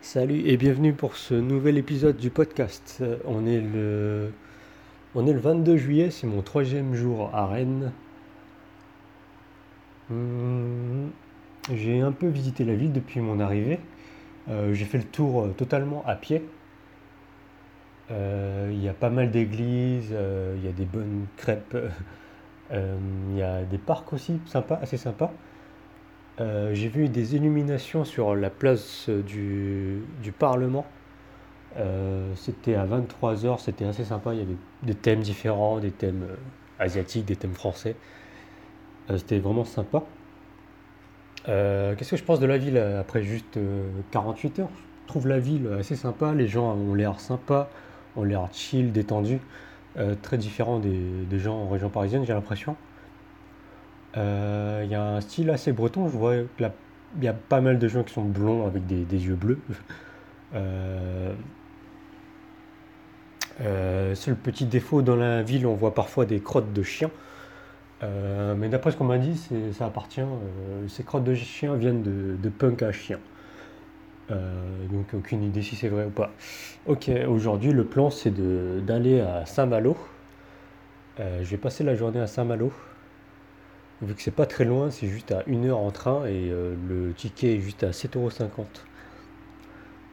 Salut et bienvenue pour ce nouvel épisode du podcast. Euh, On est le, on est le 22 juillet, c'est mon troisième jour à Rennes. Hum, J'ai un peu visité la ville depuis mon arrivée. Euh, j'ai fait le tour euh, totalement à pied. Il y a pas mal d'églises, il y a des bonnes crêpes, il y a des parcs aussi sympas, assez sympas. Euh, j'ai vu des illuminations sur la place du, du Parlement. Euh, c'était à 23h, c'était assez sympa. Il y avait des thèmes différents, des thèmes euh, asiatiques, des thèmes français. Euh, c'était vraiment sympa. Euh, qu'est-ce que je pense de la ville euh, après juste euh, 48 heures? Je trouve la ville assez sympa. Les gens ont l'air sympas, ont l'air chill, détendus. Euh, très différent des gens en région parisienne, j'ai l'impression. Euh, Il y a un style assez breton. Je vois que là, il y a pas mal de gens qui sont blonds avec des, yeux bleus. Euh, euh, seul petit défaut dans la ville, on voit parfois des crottes de chiens. Euh, mais d'après ce qu'on m'a dit, ça appartient. euh, ces crottes de chiens viennent de, de punk à chiens. Euh, donc aucune idée si c'est vrai ou pas. Ok, aujourd'hui le plan c'est d'aller à Saint-Malo. Euh, je vais passer la journée à Saint-Malo. Vu que c'est pas très loin, c'est juste à une heure en train et euh, le ticket est juste à 7,50€.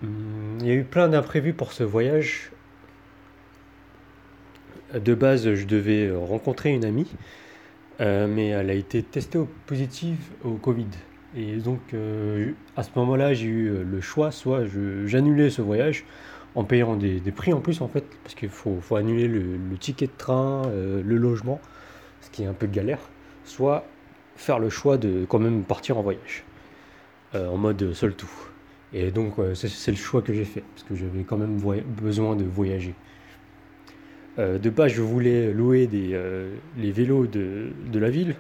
Hum, Il y a eu plein d'imprévus pour ce voyage. De base, je devais rencontrer une amie, euh, mais elle a été testée positive au Covid. Et donc, euh, à ce moment-là, j'ai eu euh, le choix, soit j'annulais ce voyage en payant des, prix en plus, en fait, parce qu'il faut, annuler le, le ticket de train, euh, le logement, ce qui est un peu galère, soit faire le choix de quand même partir en voyage, euh, en mode seul tout. Et donc, euh, c'est le choix que j'ai fait, parce que j'avais quand même besoin de voyager. Euh, de base, je voulais louer des, les vélos de, de la ville,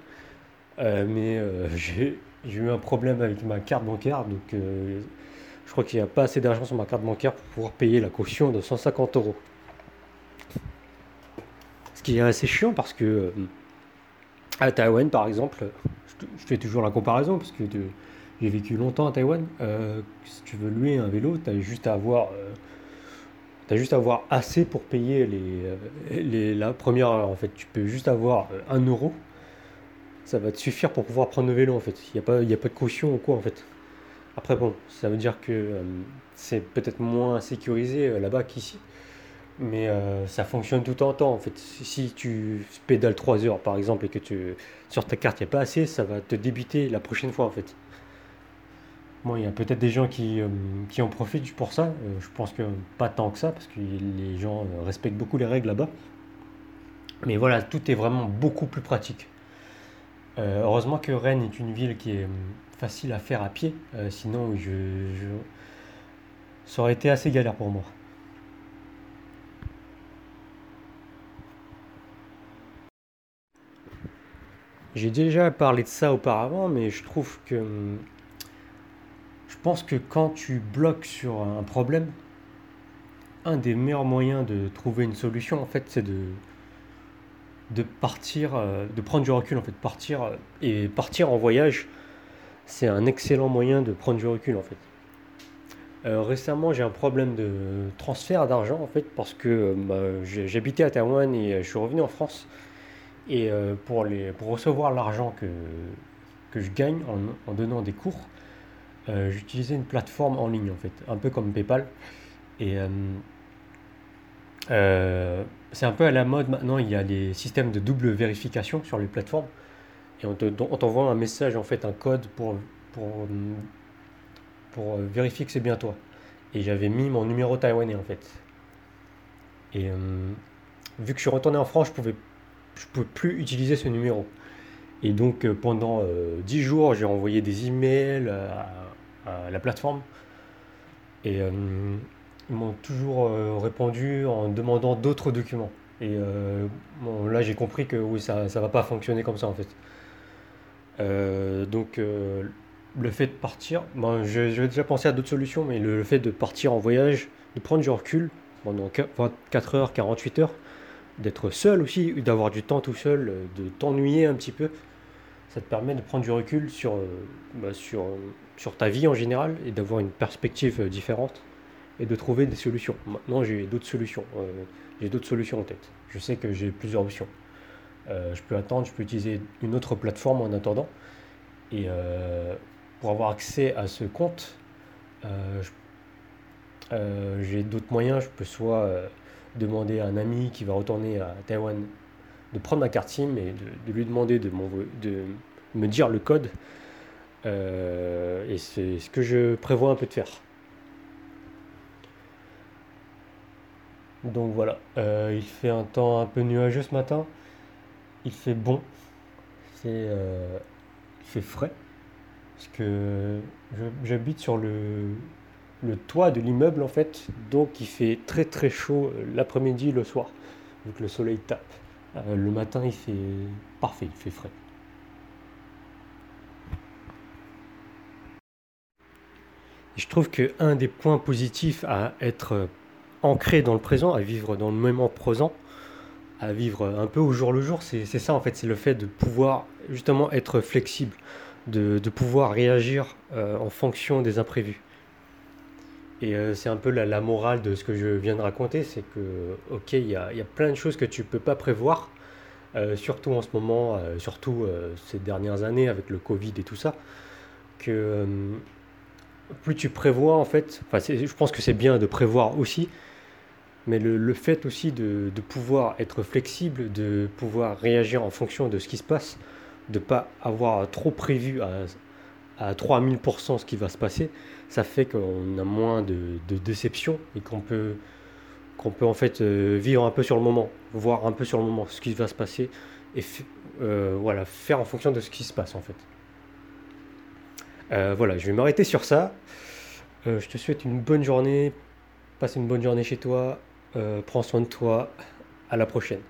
mais j'ai eu un problème avec ma carte bancaire, donc je crois qu'il n'y a pas assez d'argent sur ma carte bancaire pour pouvoir payer la caution de 150 euros. Ce qui est assez chiant parce que à Taïwan, par exemple, je, fais toujours la comparaison parce que j'ai vécu longtemps à Taïwan. euh, si tu veux louer un vélo, tu as juste à avoir, euh, juste à avoir assez pour payer les, euh, les- la première heure. En fait, tu peux juste avoir un euro. Ça va te suffire pour pouvoir prendre le vélo en fait. Il n'y a pas, a pas de caution ou quoi en fait. Après, bon, ça veut dire que c'est peut-être moins sécurisé là-bas qu'ici, mais euh, ça fonctionne tout en temps. En fait, si tu pédales 3 heures par exemple et que tu, sur ta carte il n'y a pas assez, ça va te débiter la prochaine fois en fait. Bon, il y a peut-être des gens qui, euh, qui en profitent pour ça. Euh, je pense que pas tant que ça, parce que les gens respectent beaucoup les règles là-bas. Mais voilà, tout est vraiment beaucoup plus pratique. Heureusement que Rennes est une ville qui est facile à faire à pied, sinon je, je- ça aurait été assez galère pour moi. J'ai déjà parlé de ça auparavant, mais je trouve que hum, je pense que quand tu bloques sur un problème, un des meilleurs moyens de trouver une solution, en fait, c'est de, partir, euh, de prendre du recul, en fait, partir euh, et partir en voyage, c'est un excellent moyen de prendre du recul, en fait. Euh, récemment, j'ai un problème de transfert d'argent, en fait, parce que bah, j'habitais à Taïwan et je suis revenu en France. Et euh, pour les, pour recevoir l'argent que, que je gagne en, en donnant des cours, euh, j'utilisais une plateforme en ligne, en fait, un peu comme PayPal. Et euh, c'est un peu à la mode maintenant, il y a des systèmes de double vérification sur les plateformes. Et on te- on t'envoie un message, en fait, un code pour, pour, pour vérifier que c'est bien toi. Et j'avais mis mon numéro taïwanais, en fait. Et vu que je suis retourné en France, je pouvais, je pouvais plus utiliser ce numéro. Et donc, euh, pendant euh, 10 jours, j'ai envoyé des emails à, à la plateforme. Et euh, ils m'ont toujours euh, répondu en demandant d'autres documents. Et euh, là, j'ai compris que oui, ça ne va pas fonctionner comme ça, en fait. Euh, donc, euh, le fait de partir, bon, j'avais déjà pensé à d'autres solutions, mais le, le fait de partir en voyage, de prendre du recul pendant qua- 24 heures, 48 heures, d'être seul aussi, d'avoir du temps tout seul, euh, de t'ennuyer un petit peu, ça te permet de prendre du recul sur, euh, bah, sur, euh, sur ta vie en général et d'avoir une perspective différente et de trouver des solutions. Maintenant, j'ai d'autres solutions. j'ai d'autres solutions en tête. Je sais que j'ai plusieurs options. je peux attendre, je peux utiliser une autre plateforme en attendant. Et pour avoir accès à ce compte, j'ai d'autres moyens. Je peux soit demander à un ami qui va retourner à Taïwan de prendre ma carte SIM et de, lui demander de, de, me dire le code. Euh, et c'est ce que je prévois un peu de faire. Donc voilà, euh, il fait un temps un peu nuageux ce matin. Il fait bon. Euh, il fait frais. Parce que j'habite sur le, le toit de l'immeuble en fait. Donc il fait très très chaud l'après-midi, le soir. Vu que le soleil tape. Euh, le matin, il fait parfait, il fait frais. je trouve qu'un des points positifs à être ancré dans le présent, à vivre dans le moment présent, à vivre un peu au jour le jour, c'est ça en fait, c'est le fait de pouvoir justement être flexible, de, pouvoir réagir euh, en fonction des imprévus. Et euh, c'est un peu la, morale de ce que je viens de raconter, c'est que, ok, il y a, plein de choses que tu peux pas prévoir, euh, surtout en ce moment, euh, surtout ces dernières années avec le Covid et tout ça, que plus tu prévois, en fait, je pense que c'est bien de prévoir aussi, mais le, fait aussi de, pouvoir être flexible, de pouvoir réagir en fonction de ce qui se passe, de pas avoir trop prévu à, à 3000% ce qui va se passer, ça fait qu'on a moins de, de déception et qu'on peut, qu'on peut en fait euh, vivre un peu sur le moment, voir un peu sur le moment ce qui va se passer et euh, voilà, faire en fonction de ce qui se passe en fait. Euh, voilà, je vais m'arrêter sur ça. je te souhaite une bonne journée, passe une bonne journée chez toi, prends soin de toi, à la prochaine.